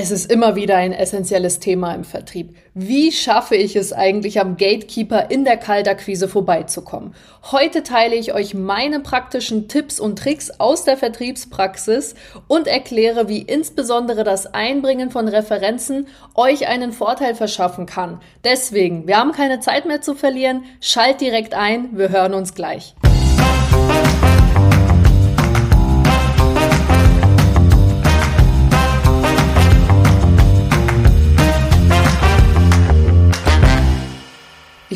Es ist immer wieder ein essentielles Thema im Vertrieb. Wie schaffe ich es eigentlich am Gatekeeper in der Kaltakquise vorbeizukommen? Heute teile ich euch meine praktischen Tipps und Tricks aus der Vertriebspraxis und erkläre, wie insbesondere das Einbringen von Referenzen euch einen Vorteil verschaffen kann. Deswegen, wir haben keine Zeit mehr zu verlieren. Schalt direkt ein. Wir hören uns gleich.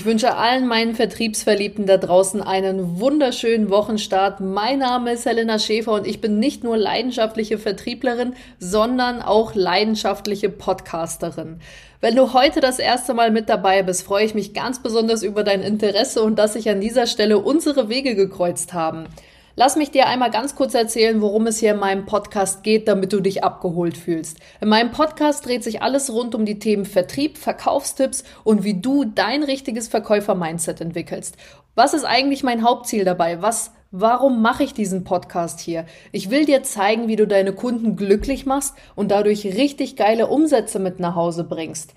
Ich wünsche allen meinen Vertriebsverliebten da draußen einen wunderschönen Wochenstart. Mein Name ist Helena Schäfer und ich bin nicht nur leidenschaftliche Vertrieblerin, sondern auch leidenschaftliche Podcasterin. Wenn du heute das erste Mal mit dabei bist, freue ich mich ganz besonders über dein Interesse und dass sich an dieser Stelle unsere Wege gekreuzt haben. Lass mich dir einmal ganz kurz erzählen, worum es hier in meinem Podcast geht, damit du dich abgeholt fühlst. In meinem Podcast dreht sich alles rund um die Themen Vertrieb, Verkaufstipps und wie du dein richtiges Verkäufer-Mindset entwickelst. Was ist eigentlich mein Hauptziel dabei? Was Warum mache ich diesen Podcast hier? Ich will dir zeigen, wie du deine Kunden glücklich machst und dadurch richtig geile Umsätze mit nach Hause bringst.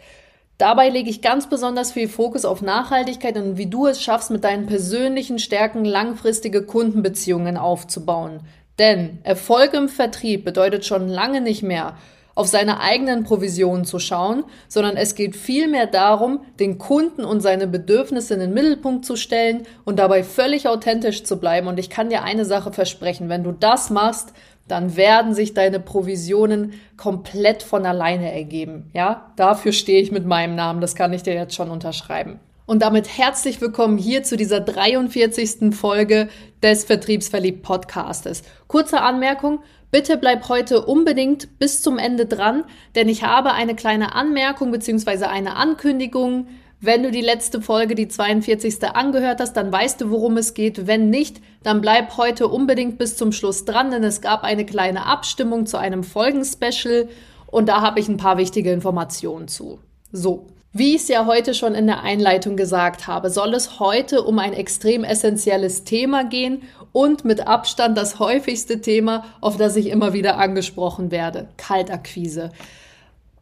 Dabei lege ich ganz besonders viel Fokus auf Nachhaltigkeit und wie du es schaffst, mit deinen persönlichen Stärken langfristige Kundenbeziehungen aufzubauen. Denn Erfolg im Vertrieb bedeutet schon lange nicht mehr, auf seine eigenen Provisionen zu schauen, sondern es geht vielmehr darum, den Kunden und seine Bedürfnisse in den Mittelpunkt zu stellen und dabei völlig authentisch zu bleiben. Und ich kann dir eine Sache versprechen, wenn du das machst, dann werden sich deine Provisionen komplett von alleine ergeben. Ja, dafür stehe ich mit meinem Namen. Das kann ich dir jetzt schon unterschreiben. Und damit herzlich willkommen hier zu dieser 43. Folge des Vertriebsverliebt Podcastes. Kurze Anmerkung. Bitte bleib heute unbedingt bis zum Ende dran, denn ich habe eine kleine Anmerkung beziehungsweise eine Ankündigung wenn du die letzte Folge, die 42. angehört hast, dann weißt du, worum es geht. Wenn nicht, dann bleib heute unbedingt bis zum Schluss dran, denn es gab eine kleine Abstimmung zu einem Folgenspecial und da habe ich ein paar wichtige Informationen zu. So. Wie ich es ja heute schon in der Einleitung gesagt habe, soll es heute um ein extrem essentielles Thema gehen und mit Abstand das häufigste Thema, auf das ich immer wieder angesprochen werde, Kaltakquise.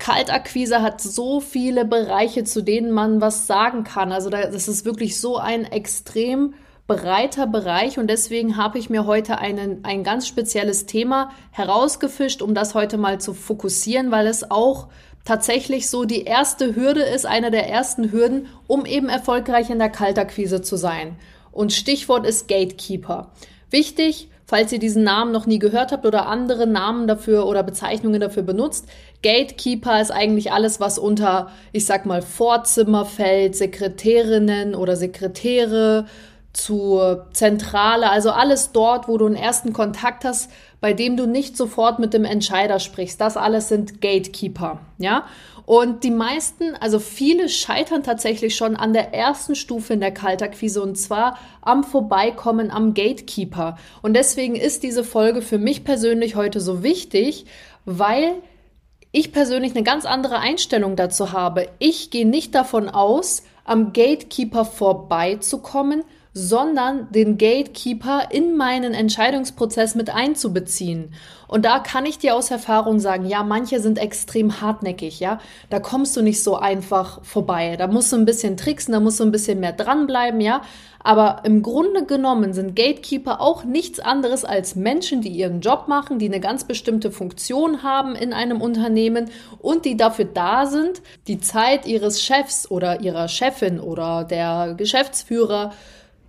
Kaltakquise hat so viele Bereiche, zu denen man was sagen kann. Also das ist wirklich so ein extrem breiter Bereich und deswegen habe ich mir heute einen, ein ganz spezielles Thema herausgefischt, um das heute mal zu fokussieren, weil es auch tatsächlich so die erste Hürde ist, eine der ersten Hürden, um eben erfolgreich in der Kaltakquise zu sein. Und Stichwort ist Gatekeeper. Wichtig, falls ihr diesen Namen noch nie gehört habt oder andere Namen dafür oder Bezeichnungen dafür benutzt. Gatekeeper ist eigentlich alles, was unter, ich sag mal, Vorzimmer fällt, Sekretärinnen oder Sekretäre zur Zentrale, also alles dort, wo du einen ersten Kontakt hast, bei dem du nicht sofort mit dem Entscheider sprichst. Das alles sind Gatekeeper, ja? Und die meisten, also viele scheitern tatsächlich schon an der ersten Stufe in der Kaltakquise und zwar am Vorbeikommen am Gatekeeper. Und deswegen ist diese Folge für mich persönlich heute so wichtig, weil ich persönlich eine ganz andere Einstellung dazu habe. Ich gehe nicht davon aus, am Gatekeeper vorbeizukommen, sondern den Gatekeeper in meinen Entscheidungsprozess mit einzubeziehen. Und da kann ich dir aus Erfahrung sagen, ja, manche sind extrem hartnäckig, ja. Da kommst du nicht so einfach vorbei. Da musst du ein bisschen tricksen, da musst du ein bisschen mehr dranbleiben, ja. Aber im Grunde genommen sind Gatekeeper auch nichts anderes als Menschen, die ihren Job machen, die eine ganz bestimmte Funktion haben in einem Unternehmen und die dafür da sind, die Zeit ihres Chefs oder ihrer Chefin oder der Geschäftsführer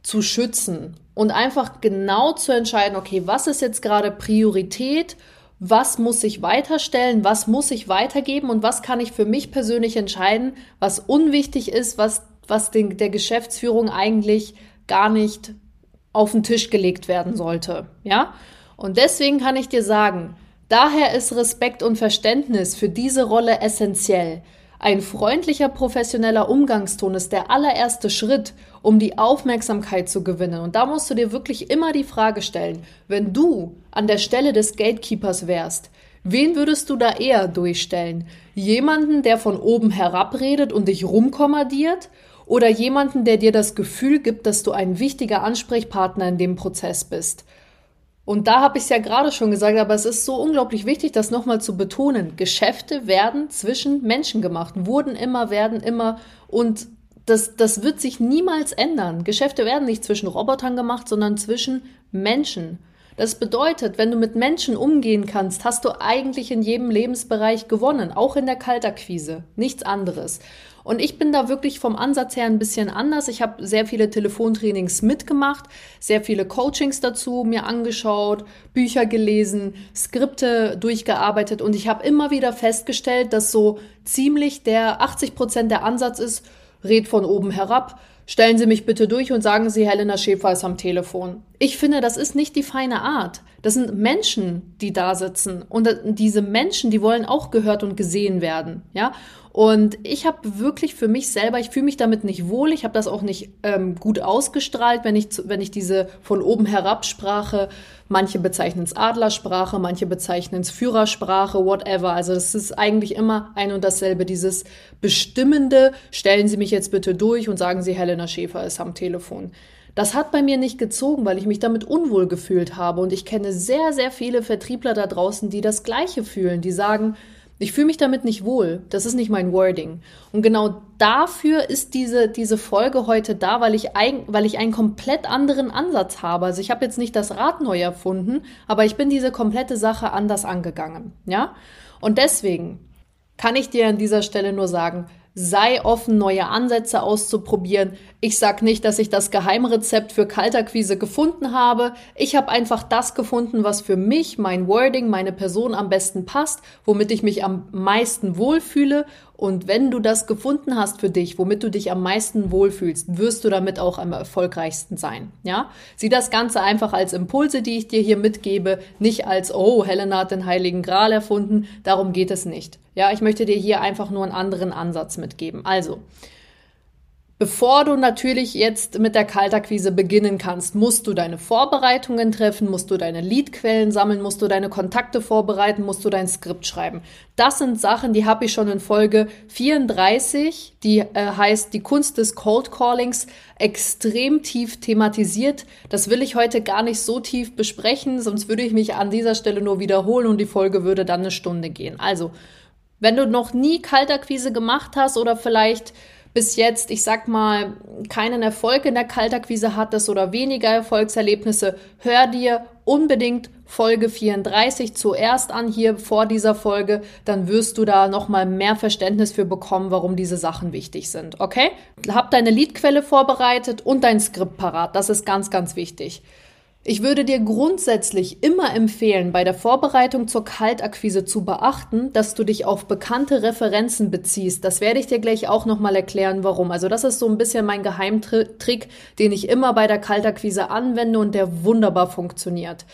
zu schützen und einfach genau zu entscheiden, okay, was ist jetzt gerade Priorität, was muss ich weiterstellen, was muss ich weitergeben und was kann ich für mich persönlich entscheiden, was unwichtig ist, was, was den, der Geschäftsführung eigentlich gar nicht auf den Tisch gelegt werden sollte, ja? Und deswegen kann ich dir sagen, daher ist Respekt und Verständnis für diese Rolle essentiell. Ein freundlicher, professioneller Umgangston ist der allererste Schritt, um die Aufmerksamkeit zu gewinnen. Und da musst du dir wirklich immer die Frage stellen, wenn du an der Stelle des Gatekeepers wärst, wen würdest du da eher durchstellen? Jemanden, der von oben herabredet und dich rumkommandiert? Oder jemanden, der dir das Gefühl gibt, dass du ein wichtiger Ansprechpartner in dem Prozess bist? Und da habe ich es ja gerade schon gesagt, aber es ist so unglaublich wichtig, das nochmal zu betonen. Geschäfte werden zwischen Menschen gemacht, wurden immer, werden immer und das, das wird sich niemals ändern. Geschäfte werden nicht zwischen Robotern gemacht, sondern zwischen Menschen. Das bedeutet, wenn du mit Menschen umgehen kannst, hast du eigentlich in jedem Lebensbereich gewonnen, auch in der Kaltakquise, nichts anderes. Und ich bin da wirklich vom Ansatz her ein bisschen anders. Ich habe sehr viele Telefontrainings mitgemacht, sehr viele Coachings dazu mir angeschaut, Bücher gelesen, Skripte durchgearbeitet und ich habe immer wieder festgestellt, dass so ziemlich der 80 Prozent der Ansatz ist, red von oben herab, Stellen Sie mich bitte durch und sagen Sie, Helena Schäfer ist am Telefon. Ich finde, das ist nicht die feine Art. Das sind Menschen, die da sitzen. Und diese Menschen, die wollen auch gehört und gesehen werden. Ja. Und ich habe wirklich für mich selber, ich fühle mich damit nicht wohl. Ich habe das auch nicht ähm, gut ausgestrahlt, wenn ich, wenn ich diese von oben herab Sprache, manche bezeichnen es Adlersprache, manche bezeichnen es Führersprache, whatever. Also das ist eigentlich immer ein und dasselbe. Dieses bestimmende, stellen Sie mich jetzt bitte durch und sagen Sie, Helena Schäfer ist am Telefon. Das hat bei mir nicht gezogen, weil ich mich damit unwohl gefühlt habe. Und ich kenne sehr, sehr viele Vertriebler da draußen, die das Gleiche fühlen. Die sagen, ich fühle mich damit nicht wohl. Das ist nicht mein Wording. Und genau dafür ist diese, diese Folge heute da, weil ich, ein, weil ich einen komplett anderen Ansatz habe. Also ich habe jetzt nicht das Rad neu erfunden, aber ich bin diese komplette Sache anders angegangen. Ja? Und deswegen kann ich dir an dieser Stelle nur sagen, sei offen, neue Ansätze auszuprobieren. Ich sag nicht, dass ich das Geheimrezept für Kalterquise gefunden habe. Ich habe einfach das gefunden, was für mich, mein Wording, meine Person am besten passt, womit ich mich am meisten wohlfühle. Und wenn du das gefunden hast für dich, womit du dich am meisten wohlfühlst, wirst du damit auch am erfolgreichsten sein. Ja? Sieh das Ganze einfach als Impulse, die ich dir hier mitgebe, nicht als, oh, Helena hat den Heiligen Gral erfunden. Darum geht es nicht. Ja, ich möchte dir hier einfach nur einen anderen Ansatz mitgeben. Also, Bevor du natürlich jetzt mit der Kaltakquise beginnen kannst, musst du deine Vorbereitungen treffen, musst du deine Leadquellen sammeln, musst du deine Kontakte vorbereiten, musst du dein Skript schreiben. Das sind Sachen, die habe ich schon in Folge 34, die äh, heißt die Kunst des Cold Callings, extrem tief thematisiert. Das will ich heute gar nicht so tief besprechen, sonst würde ich mich an dieser Stelle nur wiederholen und die Folge würde dann eine Stunde gehen. Also, wenn du noch nie Kaltakquise gemacht hast oder vielleicht bis jetzt, ich sag mal, keinen Erfolg in der Kaltakquise hattest oder weniger Erfolgserlebnisse, hör dir unbedingt Folge 34 zuerst an hier vor dieser Folge, dann wirst du da nochmal mehr Verständnis für bekommen, warum diese Sachen wichtig sind. Okay? Hab deine Leadquelle vorbereitet und dein Skript parat. Das ist ganz, ganz wichtig. Ich würde dir grundsätzlich immer empfehlen, bei der Vorbereitung zur Kaltakquise zu beachten, dass du dich auf bekannte Referenzen beziehst. Das werde ich dir gleich auch nochmal erklären, warum. Also das ist so ein bisschen mein Geheimtrick, den ich immer bei der Kaltakquise anwende und der wunderbar funktioniert.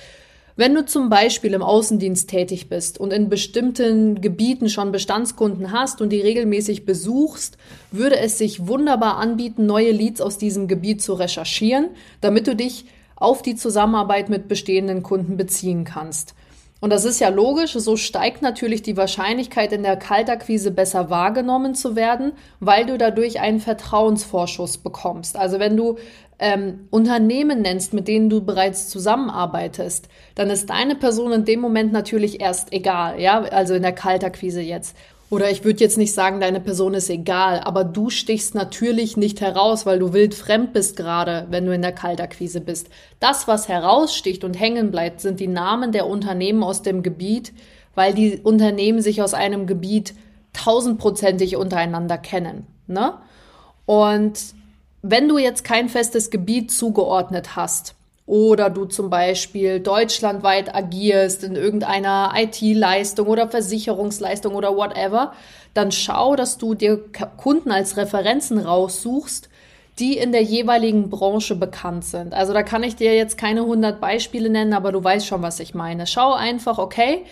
Wenn du zum Beispiel im Außendienst tätig bist und in bestimmten Gebieten schon Bestandskunden hast und die regelmäßig besuchst, würde es sich wunderbar anbieten, neue Leads aus diesem Gebiet zu recherchieren, damit du dich auf die Zusammenarbeit mit bestehenden Kunden beziehen kannst. Und das ist ja logisch, so steigt natürlich die Wahrscheinlichkeit, in der Kaltakquise besser wahrgenommen zu werden, weil du dadurch einen Vertrauensvorschuss bekommst. Also wenn du ähm, Unternehmen nennst, mit denen du bereits zusammenarbeitest, dann ist deine Person in dem Moment natürlich erst egal, ja, also in der Kaltakquise jetzt. Oder ich würde jetzt nicht sagen, deine Person ist egal, aber du stichst natürlich nicht heraus, weil du wild fremd bist gerade, wenn du in der Kaltakquise bist. Das, was heraussticht und hängen bleibt, sind die Namen der Unternehmen aus dem Gebiet, weil die Unternehmen sich aus einem Gebiet tausendprozentig untereinander kennen. Ne? Und wenn du jetzt kein festes Gebiet zugeordnet hast, oder du zum Beispiel deutschlandweit agierst in irgendeiner IT-Leistung oder Versicherungsleistung oder whatever, dann schau, dass du dir Kunden als Referenzen raussuchst, die in der jeweiligen Branche bekannt sind. Also da kann ich dir jetzt keine 100 Beispiele nennen, aber du weißt schon, was ich meine. Schau einfach, okay,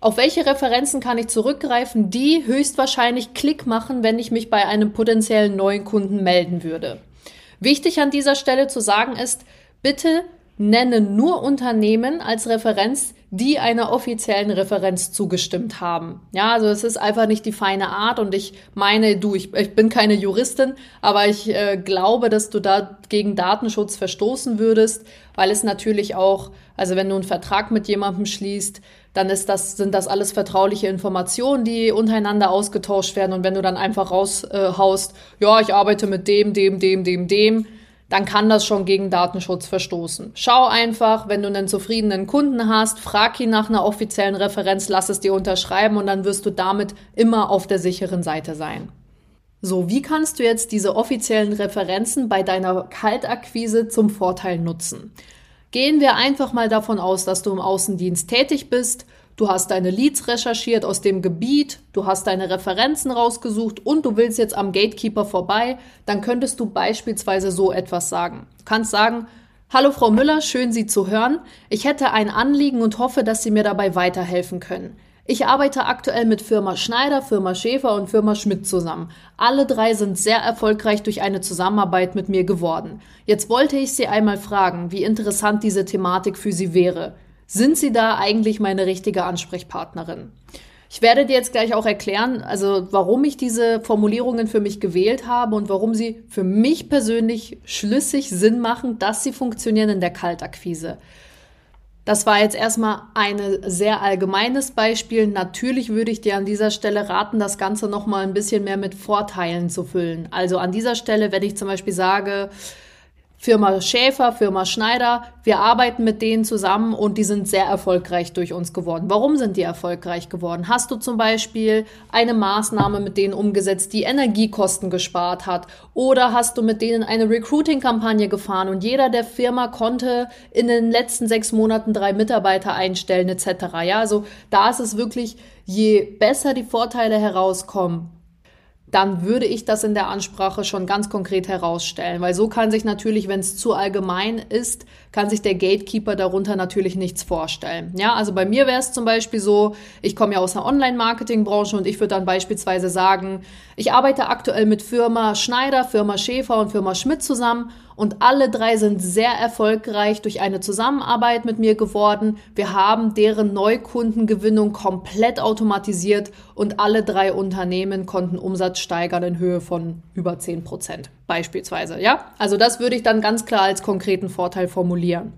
auf welche Referenzen kann ich zurückgreifen, die höchstwahrscheinlich Klick machen, wenn ich mich bei einem potenziellen neuen Kunden melden würde. Wichtig an dieser Stelle zu sagen ist, Bitte nenne nur Unternehmen als Referenz, die einer offiziellen Referenz zugestimmt haben. Ja, also es ist einfach nicht die feine Art und ich meine, du, ich, ich bin keine Juristin, aber ich äh, glaube, dass du da gegen Datenschutz verstoßen würdest, weil es natürlich auch, also wenn du einen Vertrag mit jemandem schließt, dann ist das, sind das alles vertrauliche Informationen, die untereinander ausgetauscht werden. Und wenn du dann einfach raushaust, äh, ja, ich arbeite mit dem, dem, dem, dem, dem, dann kann das schon gegen Datenschutz verstoßen. Schau einfach, wenn du einen zufriedenen Kunden hast, frag ihn nach einer offiziellen Referenz, lass es dir unterschreiben und dann wirst du damit immer auf der sicheren Seite sein. So, wie kannst du jetzt diese offiziellen Referenzen bei deiner Kaltakquise zum Vorteil nutzen? Gehen wir einfach mal davon aus, dass du im Außendienst tätig bist Du hast deine Leads recherchiert aus dem Gebiet, du hast deine Referenzen rausgesucht und du willst jetzt am Gatekeeper vorbei, dann könntest du beispielsweise so etwas sagen. Du kannst sagen, Hallo Frau Müller, schön Sie zu hören. Ich hätte ein Anliegen und hoffe, dass Sie mir dabei weiterhelfen können. Ich arbeite aktuell mit Firma Schneider, Firma Schäfer und Firma Schmidt zusammen. Alle drei sind sehr erfolgreich durch eine Zusammenarbeit mit mir geworden. Jetzt wollte ich Sie einmal fragen, wie interessant diese Thematik für Sie wäre. Sind Sie da eigentlich meine richtige Ansprechpartnerin? Ich werde dir jetzt gleich auch erklären, also warum ich diese Formulierungen für mich gewählt habe und warum sie für mich persönlich schlüssig Sinn machen, dass sie funktionieren in der Kaltakquise. Das war jetzt erstmal ein sehr allgemeines Beispiel. Natürlich würde ich dir an dieser Stelle raten, das Ganze nochmal ein bisschen mehr mit Vorteilen zu füllen. Also an dieser Stelle, wenn ich zum Beispiel sage, Firma Schäfer, Firma Schneider. Wir arbeiten mit denen zusammen und die sind sehr erfolgreich durch uns geworden. Warum sind die erfolgreich geworden? Hast du zum Beispiel eine Maßnahme mit denen umgesetzt, die Energiekosten gespart hat? Oder hast du mit denen eine Recruiting-Kampagne gefahren und jeder der Firma konnte in den letzten sechs Monaten drei Mitarbeiter einstellen etc. Ja, also da ist es wirklich, je besser die Vorteile herauskommen, dann würde ich das in der Ansprache schon ganz konkret herausstellen, weil so kann sich natürlich, wenn es zu allgemein ist, kann sich der Gatekeeper darunter natürlich nichts vorstellen. Ja, also bei mir wäre es zum Beispiel so, ich komme ja aus der Online-Marketing-Branche und ich würde dann beispielsweise sagen, ich arbeite aktuell mit Firma Schneider, Firma Schäfer und Firma Schmidt zusammen und alle drei sind sehr erfolgreich durch eine Zusammenarbeit mit mir geworden. Wir haben deren Neukundengewinnung komplett automatisiert und alle drei Unternehmen konnten Umsatz steigern in Höhe von über 10 Prozent beispielsweise. Ja, also das würde ich dann ganz klar als konkreten Vorteil formulieren.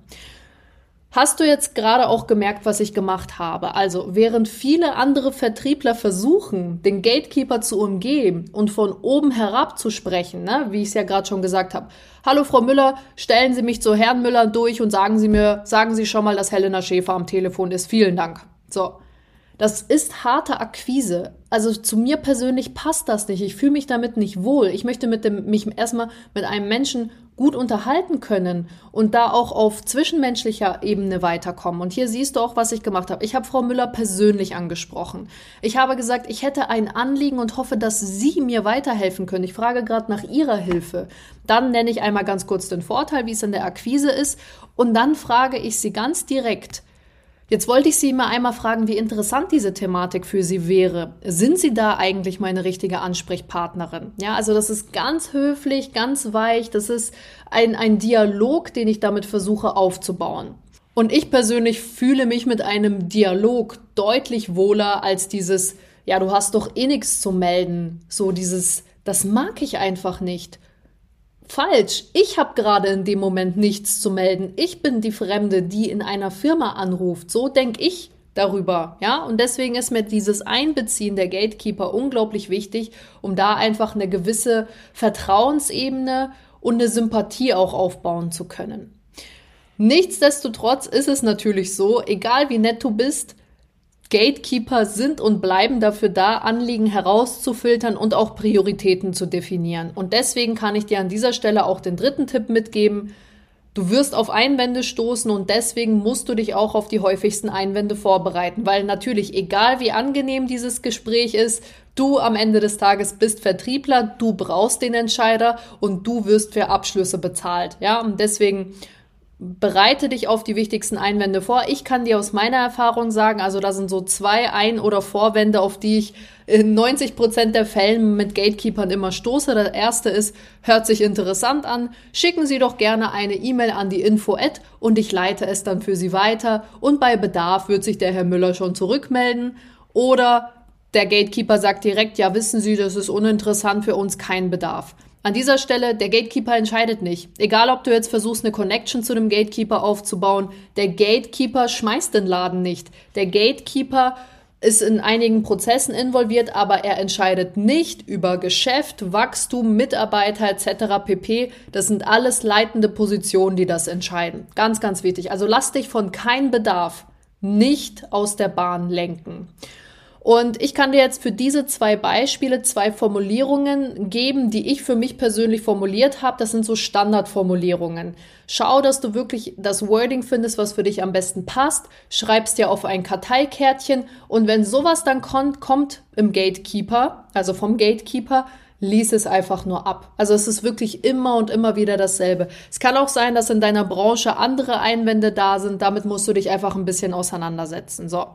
Hast du jetzt gerade auch gemerkt, was ich gemacht habe? Also, während viele andere Vertriebler versuchen, den Gatekeeper zu umgehen und von oben herab zu sprechen, ne, wie ich es ja gerade schon gesagt habe. Hallo Frau Müller, stellen Sie mich zu Herrn Müller durch und sagen Sie mir, sagen Sie schon mal, dass Helena Schäfer am Telefon ist. Vielen Dank. So. Das ist harte Akquise. Also zu mir persönlich passt das nicht. Ich fühle mich damit nicht wohl. Ich möchte mit dem, mich erstmal mit einem Menschen gut unterhalten können und da auch auf zwischenmenschlicher Ebene weiterkommen. Und hier siehst du auch, was ich gemacht habe. Ich habe Frau Müller persönlich angesprochen. Ich habe gesagt, ich hätte ein Anliegen und hoffe, dass Sie mir weiterhelfen können. Ich frage gerade nach Ihrer Hilfe. Dann nenne ich einmal ganz kurz den Vorteil, wie es in der Akquise ist. Und dann frage ich Sie ganz direkt, Jetzt wollte ich Sie mal einmal fragen, wie interessant diese Thematik für Sie wäre. Sind Sie da eigentlich meine richtige Ansprechpartnerin? Ja, also das ist ganz höflich, ganz weich. Das ist ein, ein Dialog, den ich damit versuche aufzubauen. Und ich persönlich fühle mich mit einem Dialog deutlich wohler als dieses, ja, du hast doch eh nichts zu melden. So dieses, das mag ich einfach nicht. Falsch. Ich habe gerade in dem Moment nichts zu melden. Ich bin die Fremde, die in einer Firma anruft. So denke ich darüber, ja? Und deswegen ist mir dieses Einbeziehen der Gatekeeper unglaublich wichtig, um da einfach eine gewisse Vertrauensebene und eine Sympathie auch aufbauen zu können. Nichtsdestotrotz ist es natürlich so, egal wie nett du bist, Gatekeeper sind und bleiben dafür da, Anliegen herauszufiltern und auch Prioritäten zu definieren. Und deswegen kann ich dir an dieser Stelle auch den dritten Tipp mitgeben. Du wirst auf Einwände stoßen und deswegen musst du dich auch auf die häufigsten Einwände vorbereiten, weil natürlich, egal wie angenehm dieses Gespräch ist, du am Ende des Tages bist Vertriebler, du brauchst den Entscheider und du wirst für Abschlüsse bezahlt. Ja, und deswegen bereite dich auf die wichtigsten Einwände vor. Ich kann dir aus meiner Erfahrung sagen, also da sind so zwei Ein- oder Vorwände, auf die ich in 90 Prozent der Fällen mit Gatekeepern immer stoße. Der erste ist, hört sich interessant an, schicken Sie doch gerne eine E-Mail an die Info-Ad und ich leite es dann für Sie weiter und bei Bedarf wird sich der Herr Müller schon zurückmelden oder der Gatekeeper sagt direkt, ja, wissen Sie, das ist uninteressant für uns, kein Bedarf. An dieser Stelle, der Gatekeeper entscheidet nicht. Egal, ob du jetzt versuchst, eine Connection zu dem Gatekeeper aufzubauen, der Gatekeeper schmeißt den Laden nicht. Der Gatekeeper ist in einigen Prozessen involviert, aber er entscheidet nicht über Geschäft, Wachstum, Mitarbeiter etc. pp. Das sind alles leitende Positionen, die das entscheiden. Ganz, ganz wichtig. Also lass dich von keinem Bedarf nicht aus der Bahn lenken. Und ich kann dir jetzt für diese zwei Beispiele zwei Formulierungen geben, die ich für mich persönlich formuliert habe. Das sind so Standardformulierungen. Schau, dass du wirklich das Wording findest, was für dich am besten passt. Schreibst dir auf ein Karteikärtchen und wenn sowas dann kommt, kommt im Gatekeeper, also vom Gatekeeper, lies es einfach nur ab. Also es ist wirklich immer und immer wieder dasselbe. Es kann auch sein, dass in deiner Branche andere Einwände da sind. Damit musst du dich einfach ein bisschen auseinandersetzen. So.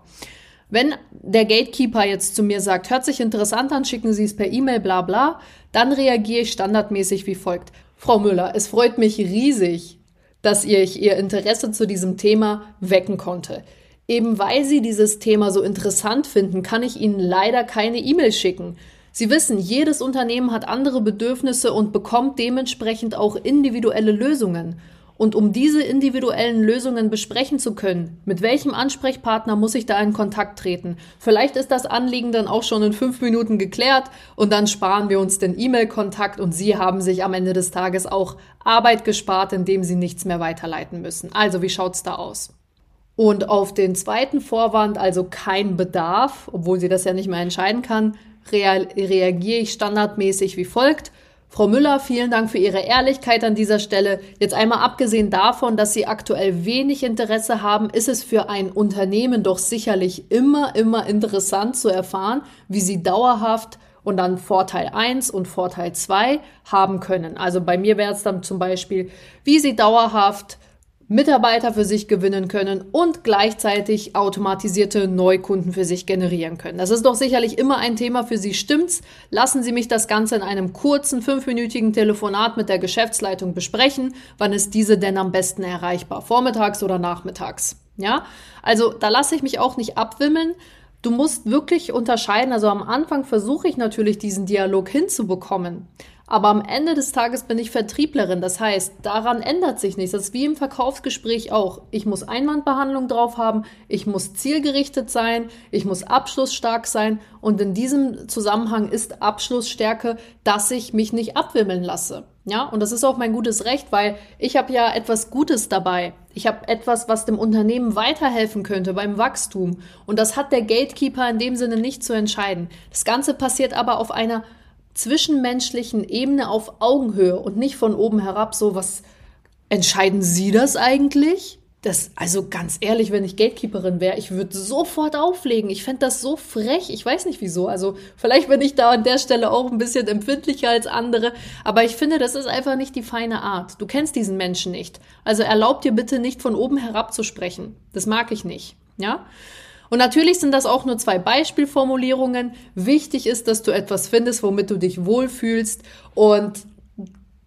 Wenn der Gatekeeper jetzt zu mir sagt, hört sich interessant an, schicken Sie es per E-Mail, bla bla, dann reagiere ich standardmäßig wie folgt. Frau Müller, es freut mich riesig, dass ihr Ihr Interesse zu diesem Thema wecken konnte. Eben weil Sie dieses Thema so interessant finden, kann ich Ihnen leider keine E-Mail schicken. Sie wissen, jedes Unternehmen hat andere Bedürfnisse und bekommt dementsprechend auch individuelle Lösungen. Und um diese individuellen Lösungen besprechen zu können, mit welchem Ansprechpartner muss ich da in Kontakt treten? Vielleicht ist das Anliegen dann auch schon in fünf Minuten geklärt und dann sparen wir uns den E-Mail-Kontakt und Sie haben sich am Ende des Tages auch Arbeit gespart, indem Sie nichts mehr weiterleiten müssen. Also wie schaut's da aus? Und auf den zweiten Vorwand, also kein Bedarf, obwohl sie das ja nicht mehr entscheiden kann, reagiere ich standardmäßig wie folgt. Frau Müller, vielen Dank für Ihre Ehrlichkeit an dieser Stelle. Jetzt einmal abgesehen davon, dass Sie aktuell wenig Interesse haben, ist es für ein Unternehmen doch sicherlich immer, immer interessant zu erfahren, wie Sie dauerhaft und dann Vorteil 1 und Vorteil 2 haben können. Also bei mir wäre es dann zum Beispiel, wie Sie dauerhaft Mitarbeiter für sich gewinnen können und gleichzeitig automatisierte Neukunden für sich generieren können. Das ist doch sicherlich immer ein Thema für Sie, stimmt's? Lassen Sie mich das Ganze in einem kurzen fünfminütigen Telefonat mit der Geschäftsleitung besprechen. Wann ist diese denn am besten erreichbar? Vormittags oder nachmittags? Ja, also da lasse ich mich auch nicht abwimmeln. Du musst wirklich unterscheiden. Also am Anfang versuche ich natürlich diesen Dialog hinzubekommen. Aber am Ende des Tages bin ich Vertrieblerin. Das heißt, daran ändert sich nichts. Das ist wie im Verkaufsgespräch auch. Ich muss Einwandbehandlung drauf haben, ich muss zielgerichtet sein, ich muss abschlussstark sein. Und in diesem Zusammenhang ist Abschlussstärke, dass ich mich nicht abwimmeln lasse. Ja, und das ist auch mein gutes Recht, weil ich habe ja etwas Gutes dabei. Ich habe etwas, was dem Unternehmen weiterhelfen könnte beim Wachstum. Und das hat der Gatekeeper in dem Sinne nicht zu entscheiden. Das Ganze passiert aber auf einer zwischenmenschlichen Ebene auf Augenhöhe und nicht von oben herab so, was entscheiden Sie das eigentlich? Das, also ganz ehrlich, wenn ich Gatekeeperin wäre, ich würde sofort auflegen. Ich fände das so frech. Ich weiß nicht wieso. Also vielleicht bin ich da an der Stelle auch ein bisschen empfindlicher als andere. Aber ich finde, das ist einfach nicht die feine Art. Du kennst diesen Menschen nicht. Also erlaub dir bitte nicht von oben herab zu sprechen. Das mag ich nicht. Ja? Und natürlich sind das auch nur zwei Beispielformulierungen. Wichtig ist, dass du etwas findest, womit du dich wohlfühlst. Und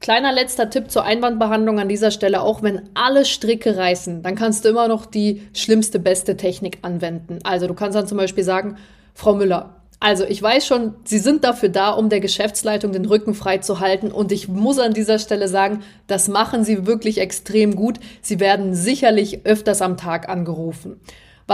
kleiner letzter Tipp zur Einwandbehandlung an dieser Stelle, auch wenn alle Stricke reißen, dann kannst du immer noch die schlimmste, beste Technik anwenden. Also du kannst dann zum Beispiel sagen, Frau Müller, also ich weiß schon, Sie sind dafür da, um der Geschäftsleitung den Rücken frei zu halten. Und ich muss an dieser Stelle sagen, das machen Sie wirklich extrem gut. Sie werden sicherlich öfters am Tag angerufen.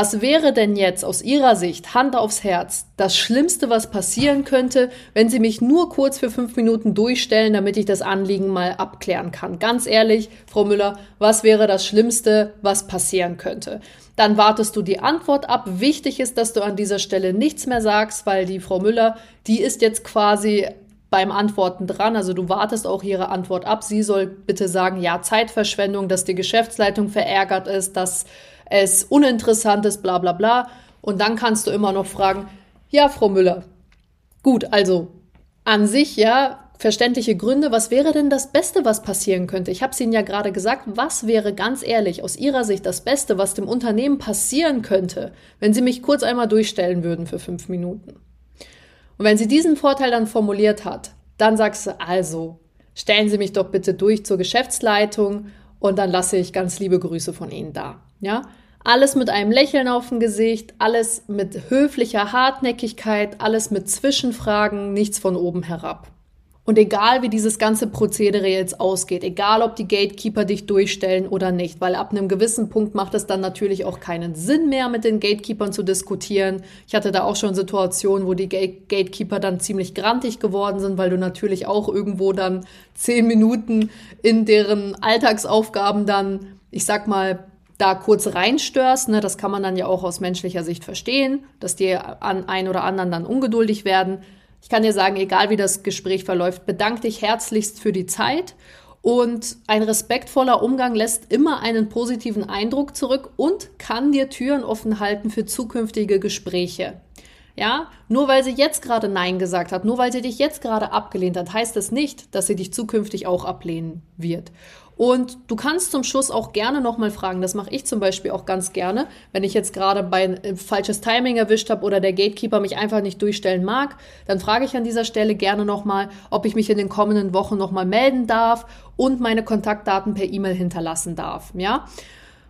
Was wäre denn jetzt aus Ihrer Sicht, Hand aufs Herz, das Schlimmste, was passieren könnte, wenn Sie mich nur kurz für fünf Minuten durchstellen, damit ich das Anliegen mal abklären kann? Ganz ehrlich, Frau Müller, was wäre das Schlimmste, was passieren könnte? Dann wartest du die Antwort ab. Wichtig ist, dass du an dieser Stelle nichts mehr sagst, weil die Frau Müller, die ist jetzt quasi beim Antworten dran. Also du wartest auch ihre Antwort ab. Sie soll bitte sagen, ja, Zeitverschwendung, dass die Geschäftsleitung verärgert ist, dass es uninteressant ist, bla bla bla. Und dann kannst du immer noch fragen, ja, Frau Müller, gut, also an sich, ja, verständliche Gründe. Was wäre denn das Beste, was passieren könnte? Ich habe es Ihnen ja gerade gesagt. Was wäre ganz ehrlich aus Ihrer Sicht das Beste, was dem Unternehmen passieren könnte, wenn Sie mich kurz einmal durchstellen würden für fünf Minuten? Und wenn sie diesen Vorteil dann formuliert hat, dann sagst du also, stellen Sie mich doch bitte durch zur Geschäftsleitung und dann lasse ich ganz liebe Grüße von Ihnen da. Ja? Alles mit einem Lächeln auf dem Gesicht, alles mit höflicher Hartnäckigkeit, alles mit Zwischenfragen, nichts von oben herab. Und egal wie dieses ganze Prozedere jetzt ausgeht, egal ob die Gatekeeper dich durchstellen oder nicht, weil ab einem gewissen Punkt macht es dann natürlich auch keinen Sinn mehr, mit den Gatekeepern zu diskutieren. Ich hatte da auch schon Situationen, wo die Gate Gatekeeper dann ziemlich grantig geworden sind, weil du natürlich auch irgendwo dann zehn Minuten in deren Alltagsaufgaben dann, ich sag mal, da kurz reinstörst, ne, das kann man dann ja auch aus menschlicher Sicht verstehen, dass die an ein oder anderen dann ungeduldig werden. Ich kann dir sagen, egal wie das Gespräch verläuft, bedank dich herzlichst für die Zeit und ein respektvoller Umgang lässt immer einen positiven Eindruck zurück und kann dir Türen offen halten für zukünftige Gespräche. Ja, nur weil sie jetzt gerade Nein gesagt hat, nur weil sie dich jetzt gerade abgelehnt hat, heißt das nicht, dass sie dich zukünftig auch ablehnen wird. Und du kannst zum Schluss auch gerne nochmal fragen. Das mache ich zum Beispiel auch ganz gerne, wenn ich jetzt gerade bei äh, falsches Timing erwischt habe oder der Gatekeeper mich einfach nicht durchstellen mag, dann frage ich an dieser Stelle gerne nochmal, ob ich mich in den kommenden Wochen nochmal melden darf und meine Kontaktdaten per E-Mail hinterlassen darf. Ja.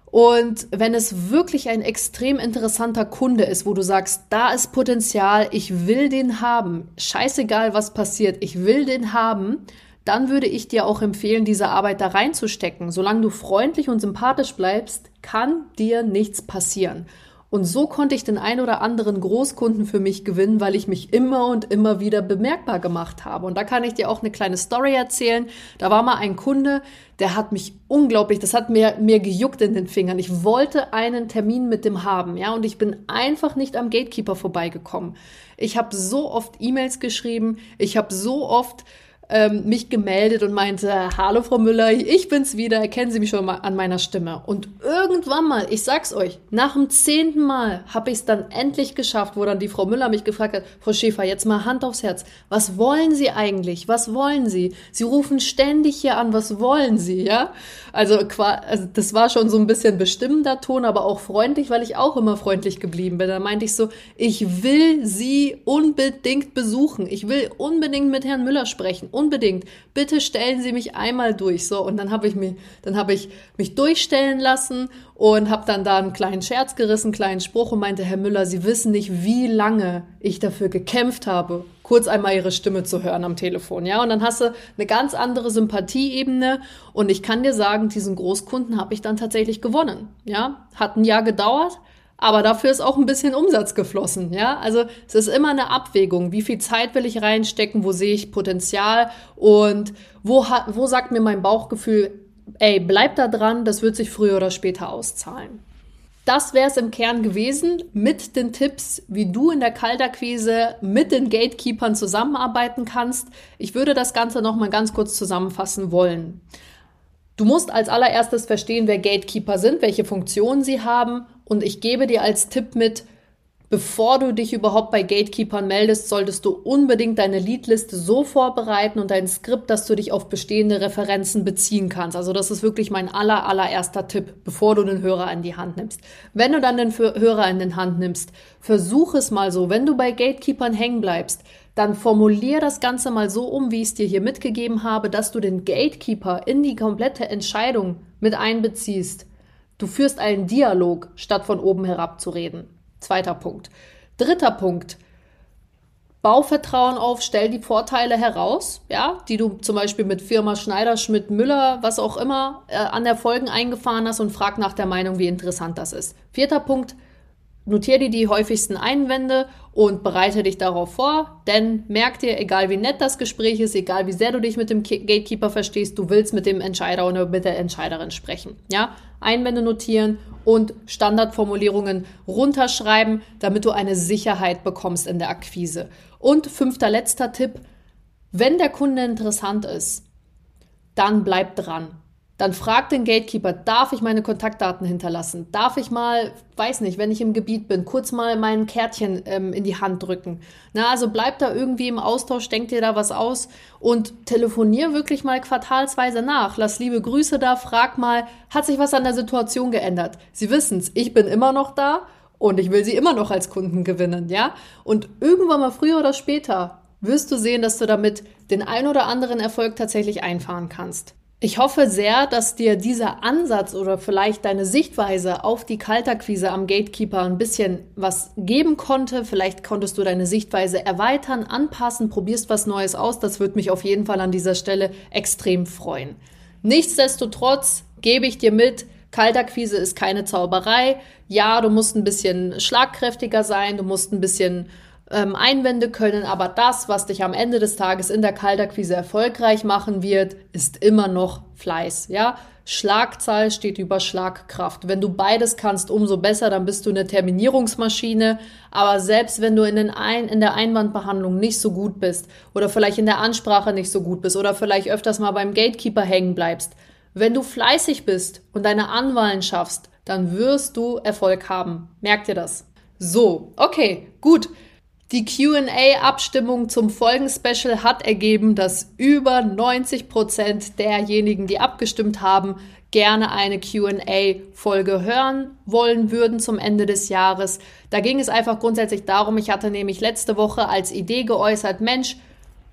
Und wenn es wirklich ein extrem interessanter Kunde ist, wo du sagst, da ist Potenzial, ich will den haben, scheißegal was passiert, ich will den haben, dann würde ich dir auch empfehlen, diese Arbeit da reinzustecken. Solange du freundlich und sympathisch bleibst, kann dir nichts passieren. Und so konnte ich den ein oder anderen Großkunden für mich gewinnen, weil ich mich immer und immer wieder bemerkbar gemacht habe. Und da kann ich dir auch eine kleine Story erzählen. Da war mal ein Kunde, der hat mich unglaublich, das hat mir, mir gejuckt in den Fingern. Ich wollte einen Termin mit dem haben, ja, und ich bin einfach nicht am Gatekeeper vorbeigekommen. Ich habe so oft E-Mails geschrieben, ich habe so oft ähm, mich gemeldet und meinte, hallo Frau Müller, ich bin's wieder, erkennen Sie mich schon mal an meiner Stimme. Und irgendwann mal, ich sag's euch, nach dem zehnten Mal habe ich es dann endlich geschafft, wo dann die Frau Müller mich gefragt hat, Frau Schäfer, jetzt mal Hand aufs Herz, was wollen Sie eigentlich? Was wollen Sie? Sie rufen ständig hier an, was wollen Sie, ja? Also, also das war schon so ein bisschen bestimmender Ton, aber auch freundlich, weil ich auch immer freundlich geblieben bin. Da meinte ich so, ich will Sie unbedingt besuchen. Ich will unbedingt mit Herrn Müller sprechen unbedingt, bitte stellen Sie mich einmal durch. So, und dann habe ich mich, dann habe ich mich durchstellen lassen und habe dann da einen kleinen Scherz gerissen, einen kleinen Spruch und meinte, Herr Müller, Sie wissen nicht, wie lange ich dafür gekämpft habe, kurz einmal Ihre Stimme zu hören am Telefon. Ja, und dann hast du eine ganz andere Sympathieebene und ich kann dir sagen, diesen Großkunden habe ich dann tatsächlich gewonnen. Ja, hat ein Jahr gedauert, aber dafür ist auch ein bisschen Umsatz geflossen, ja. Also es ist immer eine Abwägung. Wie viel Zeit will ich reinstecken? Wo sehe ich Potenzial? Und wo hat, wo sagt mir mein Bauchgefühl, ey, bleib da dran, das wird sich früher oder später auszahlen. Das wäre es im Kern gewesen mit den Tipps, wie du in der Kaltakquise mit den Gatekeepern zusammenarbeiten kannst. Ich würde das Ganze nochmal ganz kurz zusammenfassen wollen. Du musst als allererstes verstehen, wer Gatekeeper sind, welche Funktionen sie haben und ich gebe dir als Tipp mit, bevor du dich überhaupt bei Gatekeepern meldest, solltest du unbedingt deine Leadliste so vorbereiten und dein Skript, dass du dich auf bestehende Referenzen beziehen kannst. Also das ist wirklich mein aller, allererster Tipp, bevor du den Hörer in die Hand nimmst. Wenn du dann den Hörer in den Hand nimmst, versuch es mal so. Wenn du bei Gatekeepern hängen bleibst, dann formulier das Ganze mal so um, wie ich es dir hier mitgegeben habe, dass du den Gatekeeper in die komplette Entscheidung mit einbeziehst Du führst einen Dialog, statt von oben herab zu reden. Zweiter Punkt. Dritter Punkt. Bau Vertrauen auf, stell die Vorteile heraus, ja, die du zum Beispiel mit Firma Schneider, Schmidt, Müller, was auch immer, äh, an Erfolgen eingefahren hast und frag nach der Meinung, wie interessant das ist. Vierter Punkt, notiere dir die häufigsten Einwände und bereite dich darauf vor, denn merk dir, egal wie nett das Gespräch ist, egal wie sehr du dich mit dem Gatekeeper verstehst, du willst mit dem Entscheider oder mit der Entscheiderin sprechen. Ja, Einwände notieren und Standardformulierungen runterschreiben, damit du eine Sicherheit bekommst in der Akquise. Und fünfter letzter Tipp, wenn der Kunde interessant ist, dann bleib dran. Dann frag den Gatekeeper, darf ich meine Kontaktdaten hinterlassen? Darf ich mal, weiß nicht, wenn ich im Gebiet bin, kurz mal mein Kärtchen ähm, in die Hand drücken? Na, also bleib da irgendwie im Austausch, denk dir da was aus und telefonier wirklich mal quartalsweise nach. Lass liebe Grüße da, frag mal, hat sich was an der Situation geändert? Sie wissen's, ich bin immer noch da und ich will sie immer noch als Kunden gewinnen, ja? Und irgendwann mal früher oder später wirst du sehen, dass du damit den ein oder anderen Erfolg tatsächlich einfahren kannst. Ich hoffe sehr, dass dir dieser Ansatz oder vielleicht deine Sichtweise auf die Kaltakquise am Gatekeeper ein bisschen was geben konnte. Vielleicht konntest du deine Sichtweise erweitern, anpassen, probierst was Neues aus. Das würde mich auf jeden Fall an dieser Stelle extrem freuen. Nichtsdestotrotz gebe ich dir mit, Kaltakquise ist keine Zauberei. Ja, du musst ein bisschen schlagkräftiger sein, du musst ein bisschen ähm, Einwände können, aber das, was dich am Ende des Tages in der Kaltakquise erfolgreich machen wird, ist immer noch Fleiß, ja? Schlagzahl steht über Schlagkraft. Wenn du beides kannst, umso besser, dann bist du eine Terminierungsmaschine. Aber selbst wenn du in, den Ein in der Einwandbehandlung nicht so gut bist oder vielleicht in der Ansprache nicht so gut bist oder vielleicht öfters mal beim Gatekeeper hängen bleibst, wenn du fleißig bist und deine Anwahlen schaffst, dann wirst du Erfolg haben. Merk dir das. So, okay, gut. Die QA-Abstimmung zum Folgenspecial hat ergeben, dass über 90 Prozent derjenigen, die abgestimmt haben, gerne eine QA-Folge hören wollen würden zum Ende des Jahres. Da ging es einfach grundsätzlich darum, ich hatte nämlich letzte Woche als Idee geäußert, Mensch,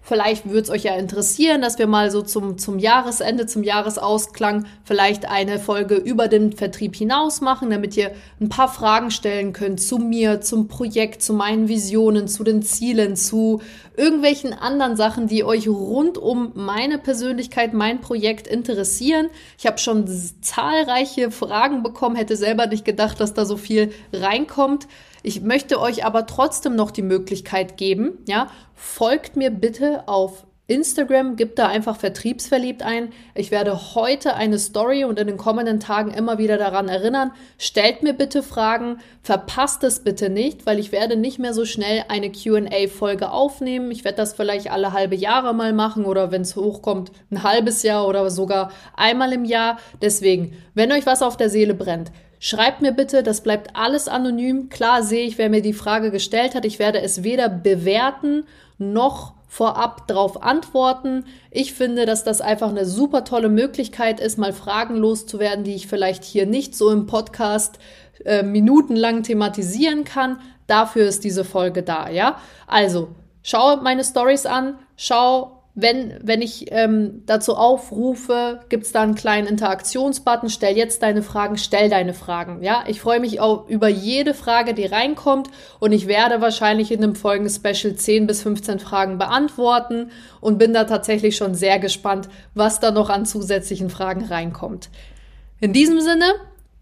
Vielleicht würde es euch ja interessieren, dass wir mal so zum, zum Jahresende, zum Jahresausklang vielleicht eine Folge über den Vertrieb hinaus machen, damit ihr ein paar Fragen stellen könnt zu mir, zum Projekt, zu meinen Visionen, zu den Zielen, zu irgendwelchen anderen Sachen, die euch rund um meine Persönlichkeit, mein Projekt interessieren. Ich habe schon zahlreiche Fragen bekommen, hätte selber nicht gedacht, dass da so viel reinkommt. Ich möchte euch aber trotzdem noch die Möglichkeit geben, ja, folgt mir bitte auf Instagram, gibt da einfach vertriebsverliebt ein. Ich werde heute eine Story und in den kommenden Tagen immer wieder daran erinnern. Stellt mir bitte Fragen, verpasst es bitte nicht, weil ich werde nicht mehr so schnell eine QA-Folge aufnehmen. Ich werde das vielleicht alle halbe Jahre mal machen oder wenn es hochkommt, ein halbes Jahr oder sogar einmal im Jahr. Deswegen, wenn euch was auf der Seele brennt, Schreibt mir bitte, das bleibt alles anonym. Klar sehe ich, wer mir die Frage gestellt hat. Ich werde es weder bewerten noch vorab darauf antworten. Ich finde, dass das einfach eine super tolle Möglichkeit ist, mal Fragen loszuwerden, die ich vielleicht hier nicht so im Podcast äh, minutenlang thematisieren kann. Dafür ist diese Folge da, ja? Also, schau meine Stories an, schau wenn, wenn ich ähm, dazu aufrufe, gibt's da einen kleinen Interaktionsbutton, stell jetzt deine Fragen, stell deine Fragen. Ja, ich freue mich auch über jede Frage, die reinkommt und ich werde wahrscheinlich in dem folgenden Special 10 bis 15 Fragen beantworten und bin da tatsächlich schon sehr gespannt, was da noch an zusätzlichen Fragen reinkommt. In diesem Sinne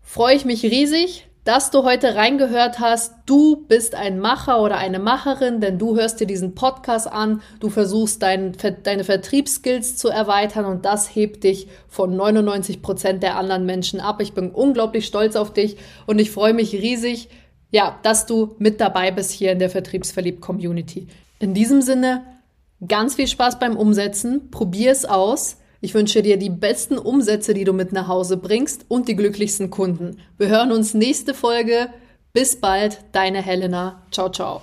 freue ich mich riesig, dass du heute reingehört hast. Du bist ein Macher oder eine Macherin, denn du hörst dir diesen Podcast an, du versuchst dein, deine Vertriebsskills zu erweitern und das hebt dich von 99 Prozent der anderen Menschen ab. Ich bin unglaublich stolz auf dich und ich freue mich riesig, ja, dass du mit dabei bist hier in der Vertriebsverliebt Community. In diesem Sinne, ganz viel Spaß beim Umsetzen. Probier es aus. Ich wünsche dir die besten Umsätze, die du mit nach Hause bringst und die glücklichsten Kunden. Wir hören uns nächste Folge. Bis bald, deine Helena. Ciao, ciao.